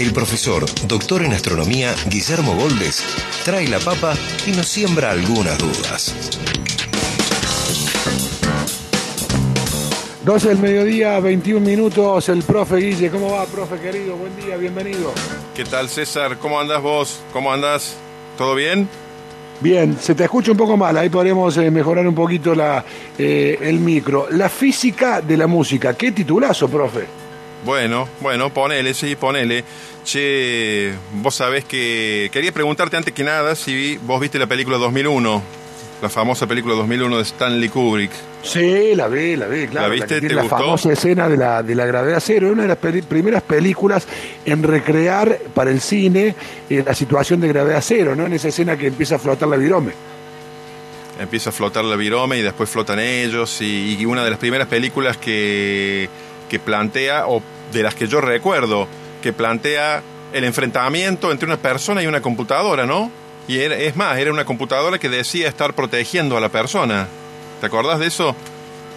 el profesor, doctor en astronomía, Guillermo Goldes, trae la papa y nos siembra algunas dudas. 12 del mediodía, 21 minutos, el profe Guille. ¿Cómo va, profe querido? Buen día, bienvenido. ¿Qué tal, César? ¿Cómo andas vos? ¿Cómo andas? ¿Todo bien? Bien, se te escucha un poco mal, ahí podríamos eh, mejorar un poquito la, eh, el micro. La física de la música, qué titulazo, profe. Bueno, bueno, ponele, sí, ponele. Che, vos sabés que... Quería preguntarte antes que nada si vos viste la película 2001, la famosa película 2001 de Stanley Kubrick. Sí, la vi, la vi, claro. ¿La viste? tiene ¿Te la gustó? famosa escena de la, de la gravedad cero, una de las peli- primeras películas en recrear para el cine eh, la situación de gravedad cero, ¿no? En esa escena que empieza a flotar la virome. Empieza a flotar la virome y después flotan ellos y, y una de las primeras películas que, que plantea, o de las que yo recuerdo, que plantea el enfrentamiento entre una persona y una computadora, ¿no? Y era- es más, era una computadora que decía estar protegiendo a la persona. ¿Te acordás de eso?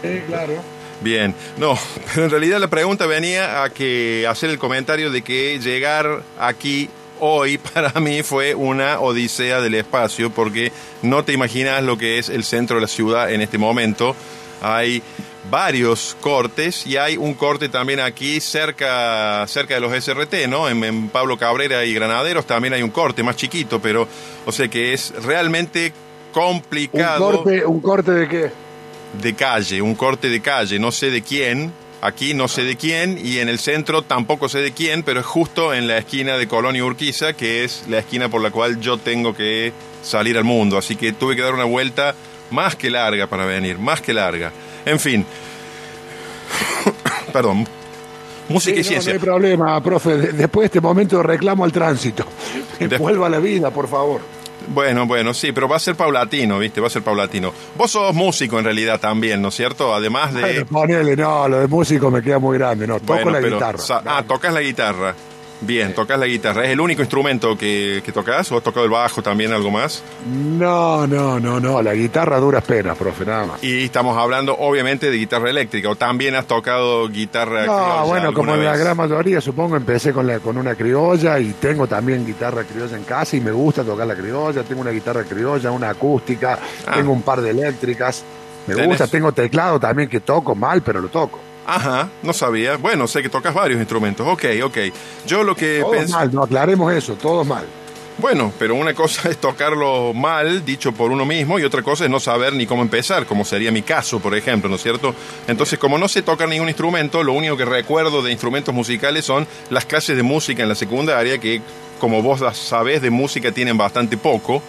Sí, claro. Bien, no, pero en realidad la pregunta venía a que hacer el comentario de que llegar aquí hoy para mí fue una odisea del espacio porque no te imaginas lo que es el centro de la ciudad en este momento. Hay varios cortes y hay un corte también aquí cerca, cerca de los SRT, ¿no? En, en Pablo Cabrera y Granaderos también hay un corte más chiquito, pero o sea que es realmente Un complicado corte, ¿Un corte de qué? de calle, un corte de calle, no sé de quién, aquí no sé de quién, y en el centro tampoco sé de quién, pero es justo en la esquina de Colón y Urquiza, que es la esquina por la cual yo tengo que salir al mundo, así que tuve que dar una vuelta más que larga para venir, más que larga. En fin, perdón, música y Sí, no, no ciencia. hay problema, profe. De- después de este momento reclamo al tránsito. De- Vuelva a la vida, por favor. Bueno, bueno, sí, pero va a ser paulatino, ¿viste? Va a ser paulatino. Vos sos músico en realidad también, ¿no es cierto? Además de... Bueno, ponele, no, lo de músico me queda muy grande, no. Toco Bueno, la pero guitarra. ah, tocas la guitarra. Bien, tocas la guitarra. ¿Es el único instrumento que, que tocas o has tocado el bajo también, algo más? No, no, no, no. La guitarra duras penas, profe, nada más. Y estamos hablando obviamente de guitarra eléctrica o también has tocado guitarra No, criolla bueno, como la gran mayoría, supongo, empecé con, la, con una criolla y tengo también guitarra criolla en casa y me gusta tocar la criolla. Tengo una guitarra criolla, una acústica, Ah. tengo un par de eléctricas. Me ¿Tenés? gusta, tengo teclado también que toco mal, pero lo toco. Ajá, no sabía. Bueno, sé que tocas varios instrumentos. Ok, ok. Yo lo que Todos pensé... mal, no aclaremos eso, todos mal. Bueno, pero una cosa es tocarlo mal, dicho por uno mismo, y otra cosa es no saber ni cómo empezar, como sería mi caso, por ejemplo, ¿no es cierto? Entonces, como no sé tocar ningún instrumento, lo único que recuerdo de instrumentos musicales son las clases de música en la secundaria, que como vos las sabés de música tienen bastante poco.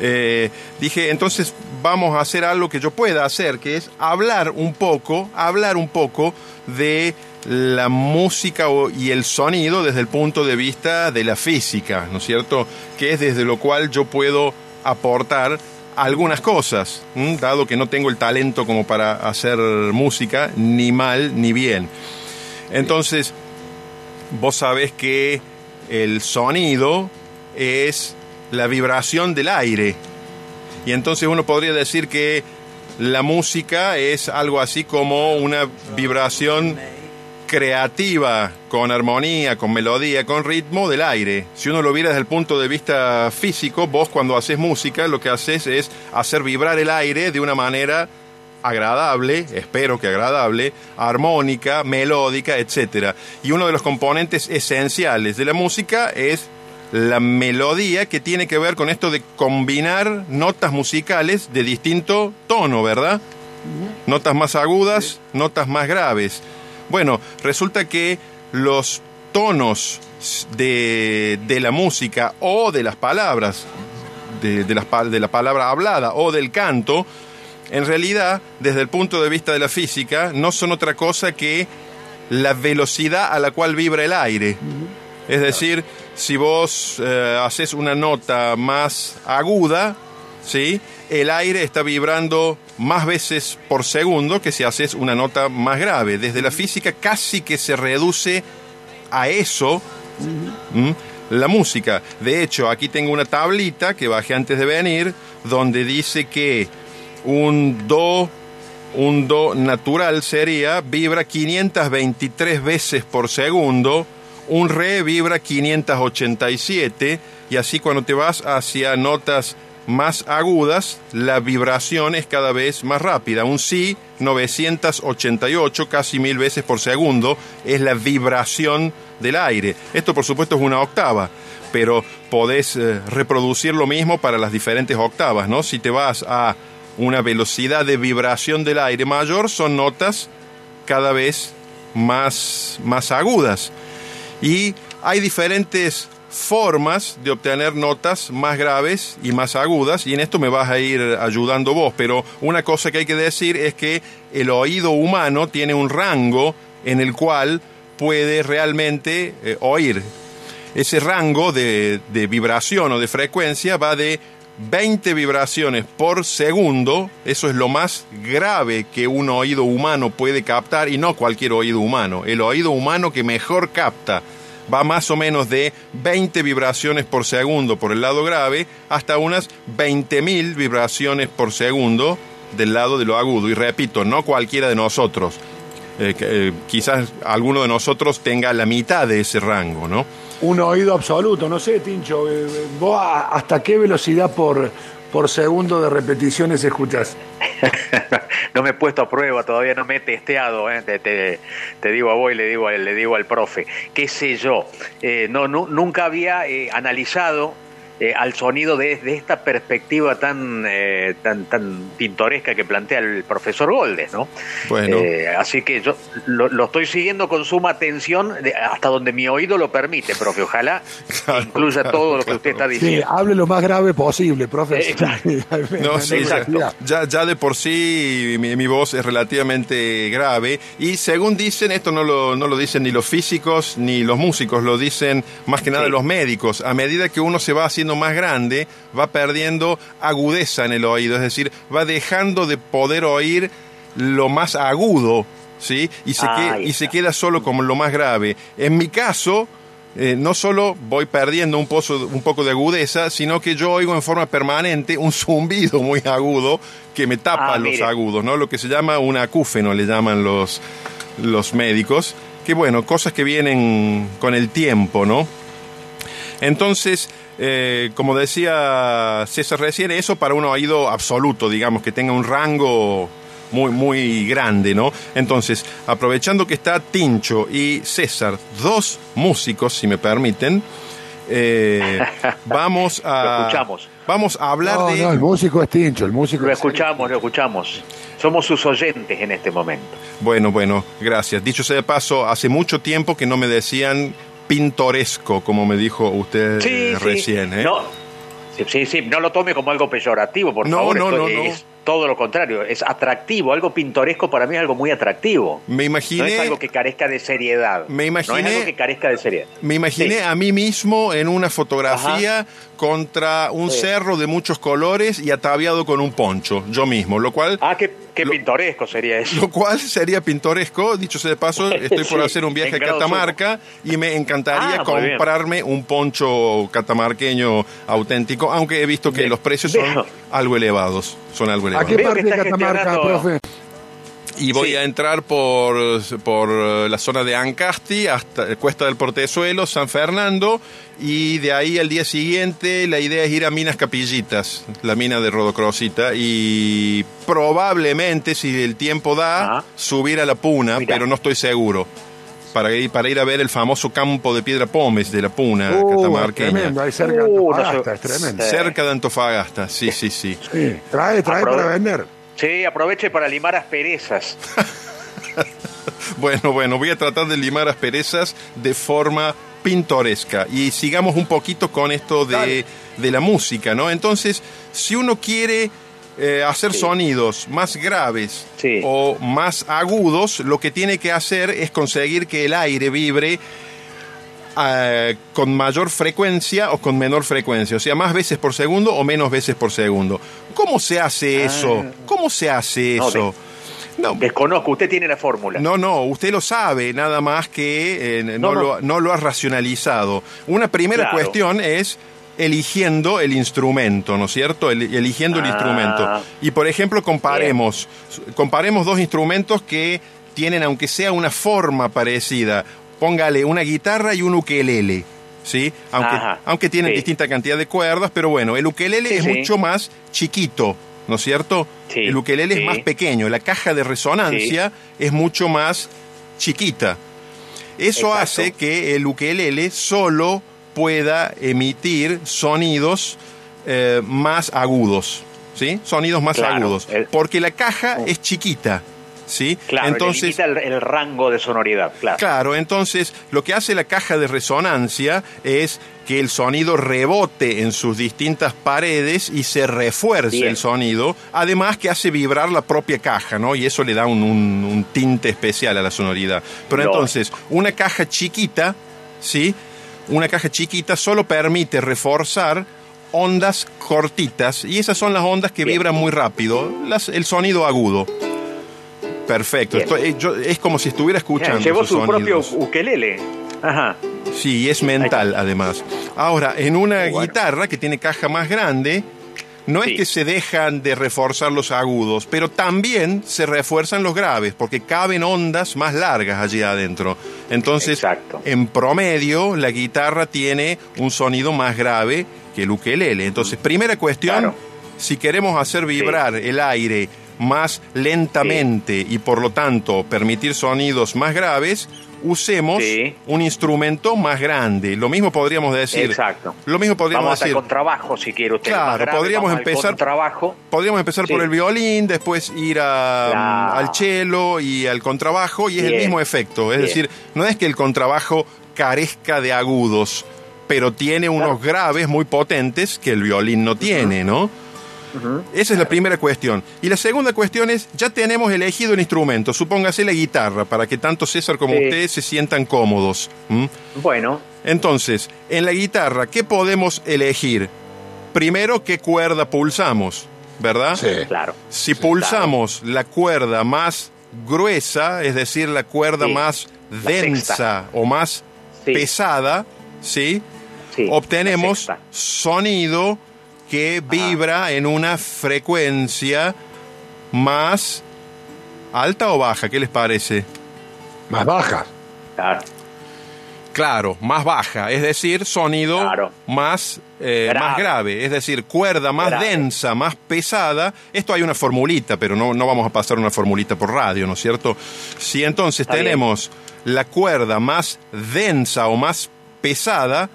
Eh, dije, entonces vamos a hacer algo que yo pueda hacer, que es hablar un poco, hablar un poco de la música y el sonido desde el punto de vista de la física, ¿no es cierto? Que es desde lo cual yo puedo aportar algunas cosas, dado que no tengo el talento como para hacer música, ni mal ni bien. Entonces, vos sabés que el sonido es la vibración del aire. Y entonces uno podría decir que la música es algo así como una vibración creativa, con armonía, con melodía, con ritmo del aire. Si uno lo viera desde el punto de vista físico, vos cuando haces música lo que haces es hacer vibrar el aire de una manera agradable, espero que agradable, armónica, melódica, etc. Y uno de los componentes esenciales de la música es la melodía que tiene que ver con esto de combinar notas musicales de distinto tono, ¿verdad? Notas más agudas, notas más graves. Bueno, resulta que los tonos de, de la música o de las palabras, de, de las de la palabra hablada o del canto, en realidad, desde el punto de vista de la física, no son otra cosa que la velocidad a la cual vibra el aire. Es decir, si vos eh, haces una nota más aguda, ¿sí? el aire está vibrando más veces por segundo que si haces una nota más grave. Desde la física casi que se reduce a eso ¿m? la música. De hecho, aquí tengo una tablita que bajé antes de venir, donde dice que un do, un do natural sería, vibra 523 veces por segundo, un re vibra 587, y así cuando te vas hacia notas más agudas, la vibración es cada vez más rápida. Un si 988, casi mil veces por segundo, es la vibración del aire. Esto por supuesto es una octava, pero podés eh, reproducir lo mismo para las diferentes octavas, ¿no? Si te vas a una velocidad de vibración del aire mayor, son notas cada vez más, más agudas. Y hay diferentes formas de obtener notas más graves y más agudas y en esto me vas a ir ayudando vos, pero una cosa que hay que decir es que el oído humano tiene un rango en el cual puede realmente eh, oír. Ese rango de, de vibración o de frecuencia va de 20 vibraciones por segundo, eso es lo más grave que un oído humano puede captar y no cualquier oído humano, el oído humano que mejor capta va más o menos de 20 vibraciones por segundo por el lado grave hasta unas 20.000 vibraciones por segundo del lado de lo agudo. Y repito, no cualquiera de nosotros. Eh, eh, quizás alguno de nosotros tenga la mitad de ese rango, ¿no? Un oído absoluto, no sé, Tincho, eh, ¿vos hasta qué velocidad por, por segundo de repeticiones escuchás? no me he puesto a prueba, todavía no me he testeado, ¿eh? te, te- te digo a vos y le digo, le digo al profe, qué sé yo, Eh, no, nu- nunca había eh, analizado eh, al sonido de, de esta perspectiva tan, eh, tan, tan pintoresca que plantea el profesor Goldes, ¿no? Bueno. Eh, así que yo lo, lo estoy siguiendo con suma atención de- hasta donde mi oído lo permite, profe, ojalá Claro, incluya claro, todo lo que usted está Sí, diciendo. hable lo más grave posible, profe. No, sí, ya, Exacto. ya, ya de por sí mi, mi voz es relativamente grave y según dicen, esto no lo, no lo dicen ni los físicos ni los músicos, lo dicen más que nada Sí. los médicos. A medida que uno se va haciendo más grande, va perdiendo agudeza en el oído, es decir, va dejando de poder oír lo más agudo, ¿sí? Y se, Ah, que- ahí y se está. queda solo como lo más grave. En mi caso, eh, no solo voy perdiendo un, pozo, un poco de agudeza, sino que yo oigo en forma permanente un zumbido muy agudo que me tapa Ah, los mire. agudos, ¿no? Lo que se llama un acúfeno, le llaman los, los médicos. Que bueno, cosas que vienen con el tiempo, ¿no? Entonces, eh, como decía César recién, eso para un oído absoluto, digamos, que tenga un rango muy, muy grande, ¿no? Entonces, aprovechando que está Tincho y César, dos músicos, si me permiten, eh, vamos a... Lo escuchamos. Vamos a hablar No, de... no, el músico es Tincho, el músico Lo es- escuchamos, lo escuchamos. Somos sus oyentes en este momento. Bueno, bueno, gracias. Dicho sea de paso, hace mucho tiempo que no me decían pintoresco, como me dijo usted eh, recién, ¿eh? No, sí, sí, sí, no lo tome como algo peyorativo, por No, favor. no, no, es no. Todo lo contrario, es atractivo, algo pintoresco para mí es algo muy atractivo. Me No imaginé... es algo que carezca de seriedad. Me imaginé- No es algo que carezca de seriedad. Me imaginé Sí. a mí mismo en una fotografía contra un Sí. cerro de muchos colores y ataviado con un poncho, yo mismo, lo cual, Ah, qué, qué Lo- pintoresco sería eso. lo cual sería pintoresco. Dicho sea de paso, estoy por hacer un viaje a Catamarca y me encantaría Ah, comprarme un poncho catamarqueño auténtico, aunque he visto que los precios son algo elevados, son algo ¿A elevados. qué parte de está Catamarca, profe? Y voy Sí. a entrar por, por eh, la zona de Ancasti hasta Cuesta del Portezuelo, San Fernando, y de ahí al día siguiente la idea es ir a Minas Capillitas, la mina de Rodocrosita, y probablemente, si el tiempo da, Ah. subir a la Puna, Mirá. pero no estoy seguro. Para ir, para ir a ver el famoso campo de Piedra Pómez de la Puna Uh, catamarqueña. tremendo, ahí cerca de Uh, Antofagasta, es tremendo. Sí. Cerca de Antofagasta, sí, sí, sí. Sí, trae, trae Aprove- para vender. Sí, aproveche para limar asperezas. Bueno, bueno, voy a tratar de limar asperezas de forma pintoresca. Y sigamos un poquito con esto de, de la música, ¿no? Entonces, si uno quiere eh, hacer Sí. sonidos más graves Sí. o más agudos, lo que tiene que hacer es conseguir que el aire vibre eh, con mayor frecuencia o con menor frecuencia, o sea, más veces por segundo o menos veces por segundo. ¿Cómo se hace eso? ¿Cómo se hace No, eso? No, Desconozco, usted tiene la fórmula. no, no, usted lo sabe, nada más que eh, no, No, no. Lo, no lo ha racionalizado. Una primera Claro. cuestión es eligiendo el instrumento, ¿no es cierto? El- eligiendo el Ah. instrumento. Y por ejemplo, comparemos, comparemos dos instrumentos que tienen, aunque sea una forma parecida, póngale una guitarra y un ukelele. ¿Sí? Aunque, Ajá, aunque tienen sí. distinta cantidad de cuerdas, pero bueno, el ukelele Sí, es sí. mucho más chiquito, ¿no es cierto? El ukelele es más pequeño, la caja de resonancia es mucho más chiquita. Eso Exacto. hace que el ukelele solo pueda emitir sonidos eh, más agudos, ¿sí? Sonidos más Claro, agudos, el- porque la caja es chiquita, ¿sí? Claro, Entonces, el, el rango de sonoridad, claro. Claro, entonces lo que hace la caja de resonancia es que el sonido rebote en sus distintas paredes y se refuerce Bien. el sonido, además que hace vibrar la propia caja, ¿no? Y eso le da un, un- un tinte especial a la sonoridad. Pero No. entonces, una caja chiquita, ¿sí? Una caja chiquita solo permite reforzar ondas cortitas y esas son las ondas que Bien. vibran muy rápido, las- el sonido agudo. Perfecto. Estoy- eh, yo- es como si estuviera escuchando. Llevó su propio ukelele. Ajá. Sí, es mental además. Ahora, en una Bueno. guitarra que tiene caja más grande, no Sí. es que se dejan de reforzar los agudos, pero también se refuerzan los graves, porque caben ondas más largas allí adentro. Entonces, Exacto. en promedio, la guitarra tiene un sonido más grave que el ukelele. Entonces, primera cuestión, Claro. si queremos hacer vibrar el aire más lentamente y por lo tanto permitir sonidos más graves, usemos Sí. un instrumento más grande. Lo mismo podríamos decir. Exacto. Lo mismo podríamos Vamos decir. el contrabajo, si quiere usted. Claro, grave, podríamos empezar- contrabajo. Podríamos empezar por el violín, después ir a- al cello y al contrabajo y es el mismo efecto. Es Bien. decir, no es que el contrabajo carezca de agudos, pero tiene unos graves muy potentes que el violín no tiene, ¿no? Esa es la primera cuestión. Y la segunda cuestión es, ya tenemos elegido el instrumento, supóngase la guitarra, para que tanto César como Sí. ustedes se sientan cómodos. Bueno, Entonces, en la guitarra, ¿qué podemos elegir? Primero, ¿qué cuerda pulsamos? ¿Verdad? Sí. claro. Si pulsamos la cuerda más gruesa, es decir, la cuerda Sí, más la densa sexta. o más Sí. pesada, ¿sí? Sí, Obtenemos sonido que vibra en una frecuencia más alta o baja, ¿qué les parece? Más bajas. Claro. Claro, más baja, es decir, sonido Claro. más, eh, Grave. más grave, es decir, cuerda más Grave. densa, más pesada. Esto hay una formulita, pero no, no vamos a pasar una formulita por radio, ¿no es cierto? Si entonces Está bien. tenemos la cuerda más densa o más pesada,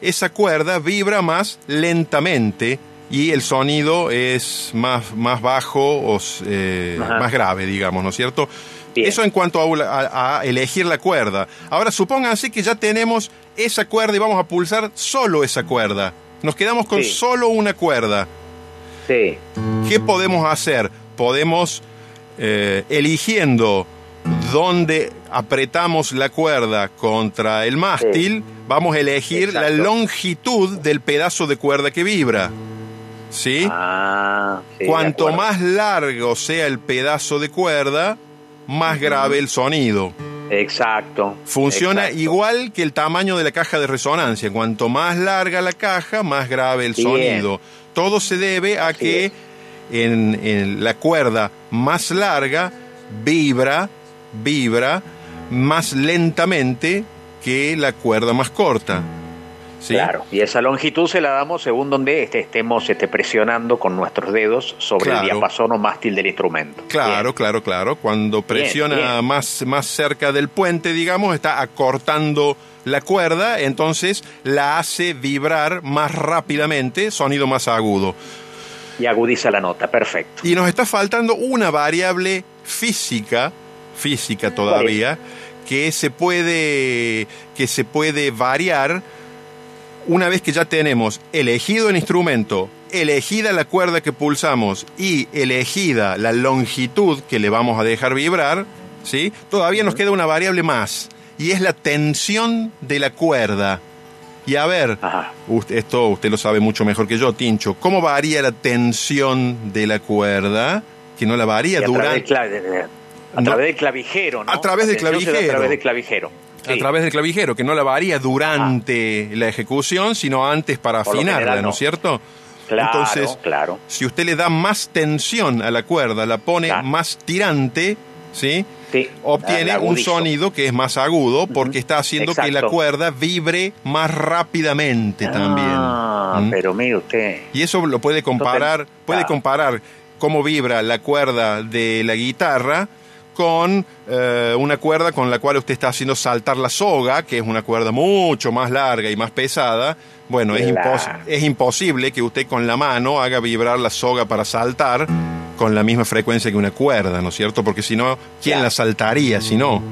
esa cuerda vibra más lentamente y el sonido es más, más bajo o eh, más grave, digamos, ¿no es cierto? Bien. Eso en cuanto a, a- a elegir la cuerda. Ahora supónganse que ya tenemos esa cuerda y vamos a pulsar solo esa cuerda. Nos quedamos con Sí. solo una cuerda. Sí. ¿Qué podemos hacer? Podemos, eh, eligiendo dónde apretamos la cuerda contra el mástil, vamos a elegir la longitud del pedazo de cuerda que vibra. ¿Sí? Ah, sí, Cuanto más largo sea el pedazo de cuerda, más grave el sonido. Exacto. Funciona exacto. igual que el tamaño de la caja de resonancia. Cuanto más larga la caja, más grave el Bien. sonido. Todo se debe a Así que en la cuerda más larga vibra, vibra más lentamente que la cuerda más corta. ¿Sí? Claro, y esa longitud se la damos según donde este- estemos este, presionando con nuestros dedos sobre Claro. el diapasón o mástil del instrumento. Claro, Bien. claro, claro. Cuando presiona bien. Más, más cerca del puente, digamos, está acortando la cuerda, entonces la hace vibrar más rápidamente, sonido más agudo. Y agudiza la nota, perfecto. Y nos está faltando una variable física, física todavía, que se puede, que se puede variar una vez que ya tenemos elegido el instrumento, elegida la cuerda que pulsamos y elegida la longitud que le vamos a dejar vibrar, ¿sí? Todavía nos queda una variable más. y es la tensión de la cuerda. Y a ver, usted- esto usted lo sabe mucho mejor que yo, Tincho, ¿cómo varía la tensión de la cuerda? Que no la varía través, del de- de- a No. través del clavijero, ¿no? A través del clavijero. A través del clavijero. A través del clavijero, que no la varía durante la ejecución, sino antes para Por afinarla, general, ¿no es cierto? Claro, Entonces, claro. si usted le da más tensión a la cuerda, la pone Claro. más tirante, ¿sí? Sí, Obtiene un sonido que es más agudo porque está haciendo que la cuerda vibre más rápidamente también. Ah, ¿Mm? pero mire usted. Y eso lo puede comparar, Entonces, puede claro. comparar cómo vibra la cuerda de la guitarra con eh, una cuerda con la cual usted está haciendo saltar la soga, que es una cuerda mucho más larga y más pesada. Bueno, es, impos- es imposible que usted con la mano haga vibrar la soga para saltar con la misma frecuencia que una cuerda, ¿no es cierto? Porque si no, ¿quién la saltaría si no?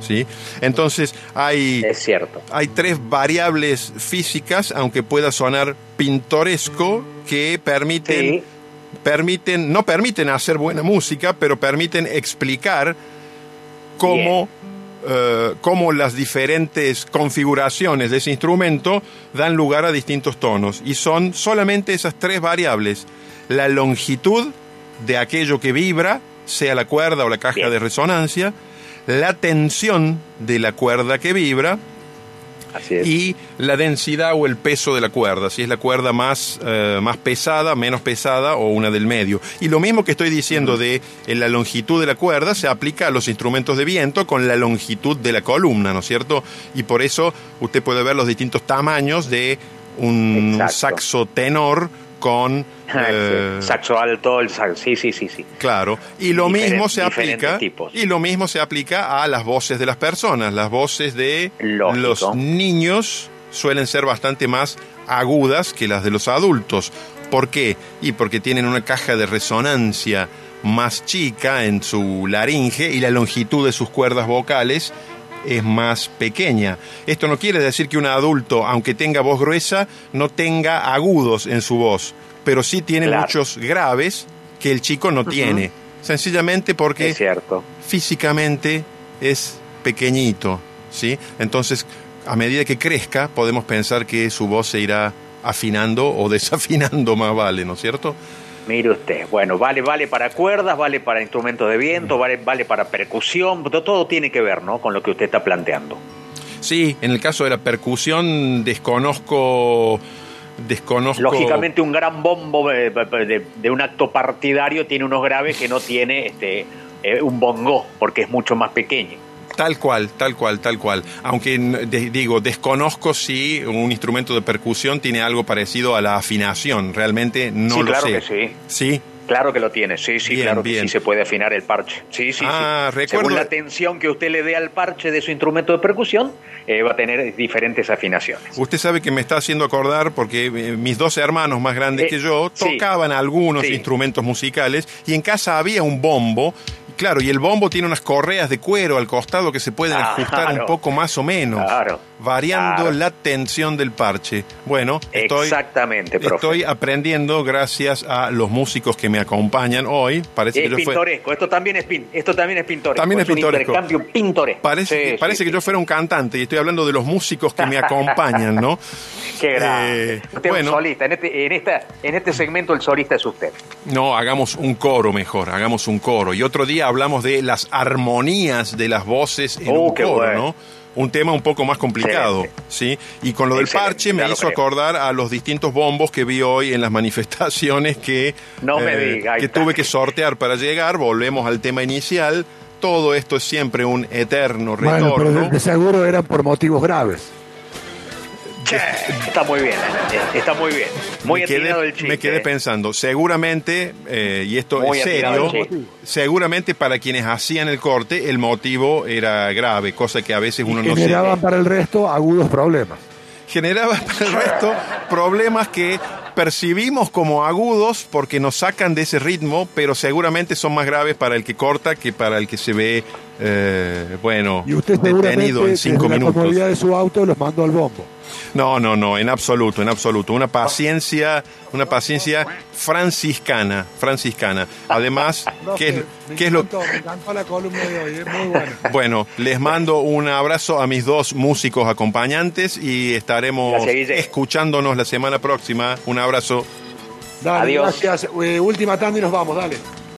¿Sí? Entonces, hay... Es cierto. Hay tres variables físicas, aunque pueda sonar pintoresco, que permiten, Sí. Permiten, no permiten hacer buena música, pero permiten explicar cómo, eh, cómo las diferentes configuraciones de ese instrumento dan lugar a distintos tonos. Y son solamente esas tres variables. La longitud de aquello que vibra, sea la cuerda o la caja Bien. de resonancia, la tensión de la cuerda que vibra Así es. y la densidad o el peso de la cuerda, si es la cuerda más, eh, más pesada, menos pesada o una del medio. Y lo mismo que estoy diciendo de eh, la longitud de la cuerda se aplica a los instrumentos de viento con la longitud de la columna, ¿no es cierto? Y por eso usted puede ver los distintos tamaños de un Exacto. saxo tenor con... eh, saxo alto, el saxo. Sí, sí, sí, sí. Claro, y lo mismo se aplica tipos. y lo mismo se aplica a las voces de las personas. Las voces de Lógico. los niños suelen ser bastante más agudas que las de los adultos. ¿Por qué? Y porque tienen una caja de resonancia más chica en su laringe y la longitud de sus cuerdas vocales es más pequeña. Esto no quiere decir que un adulto, aunque tenga voz gruesa, no tenga agudos en su voz, pero sí tiene Claro. muchos graves que el chico no tiene. Sencillamente porque Es cierto. físicamente es pequeñito, ¿sí? Entonces, a medida que crezca, podemos pensar que su voz se irá afinando o desafinando más vale, ¿no es cierto? Mire usted, bueno, vale, vale para cuerdas, vale para instrumentos de viento, vale, vale para percusión, todo, todo tiene que ver, ¿no? Con lo que usted está planteando. Sí, en el caso de la percusión desconozco desconozco Lógicamente un gran bombo de, de- de un acto partidario tiene unos graves que no tiene este eh, un bongo, porque es mucho más pequeño. Tal cual, tal cual, tal cual. Aunque de- digo, desconozco si un instrumento de percusión tiene algo parecido a la afinación. Realmente no Sí, lo claro sé. que sí. Sí, Claro que lo tiene, sí, sí, Bien, claro que bien. sí se puede afinar el parche. Sí, sí, Ah, sí. recuerdo- Según la tensión que usted le dé al parche de su instrumento de percusión, eh, va a tener diferentes afinaciones. Usted sabe que me está haciendo acordar porque eh, mis dos hermanos más grandes Eh, que yo sí. tocaban algunos Sí. instrumentos musicales y en casa había un bombo. Claro, y el bombo tiene unas correas de cuero al costado que se pueden Ah, ajustar un poco más o menos, Claro, variando claro. la tensión del parche. Bueno, estoy, Exactamente, profe. estoy aprendiendo gracias a los músicos que me acompañan hoy. Parece es que yo fue- pintoresco, esto también es pin, esto también es pintoresco. También es un pintoresco. intercambio pintoresco. Parece, Sí, parece sí, que sí. yo fuera un cantante y estoy hablando de los músicos que me acompañan, ¿no? Qué grande. Eh, Usted es bueno. un solista. En este, en, esta, en este segmento el solista es usted. No, hagamos un coro mejor, hagamos un coro. Y otro día hablamos de las armonías de las voces en Oh, un qué coro, bueno. ¿no? Un tema un poco más complicado. ¿sí? Y con lo del Excelente, parche me hizo creo. acordar a los distintos bombos que vi hoy en las manifestaciones que, eh, No me diga, ahí que está. tuve que sortear para llegar. Volvemos al tema inicial. Todo esto es siempre un eterno Bueno, pero de, retorno. de seguro eran por motivos graves. Está muy bien, ¿eh? está muy bien. Muy me quedé, el chiste. me quedé ¿eh? pensando, seguramente, eh, y esto Muy es serio, seguramente para quienes hacían el corte el motivo era grave, cosa que a veces uno no Generaban se... para el resto agudos problemas. Generaba para el resto problemas que percibimos como agudos porque nos sacan de ese ritmo, pero seguramente son más graves para el que corta que para el que se ve eh, bueno, Y usted detenido en cinco desde la minutos. comodidad de su auto los mandó al bombo. No, no, no, en absoluto, en absoluto. Una paciencia, una paciencia franciscana, franciscana. Además, ¿qué es, me qué es lo me encantó la columna de hoy, es muy buena. Bueno, les mando un abrazo a mis dos músicos acompañantes y estaremos Gracias, escuchándonos la semana próxima. Un abrazo. Dale, Adiós. gracias. Eh, última tanda y nos vamos, dale.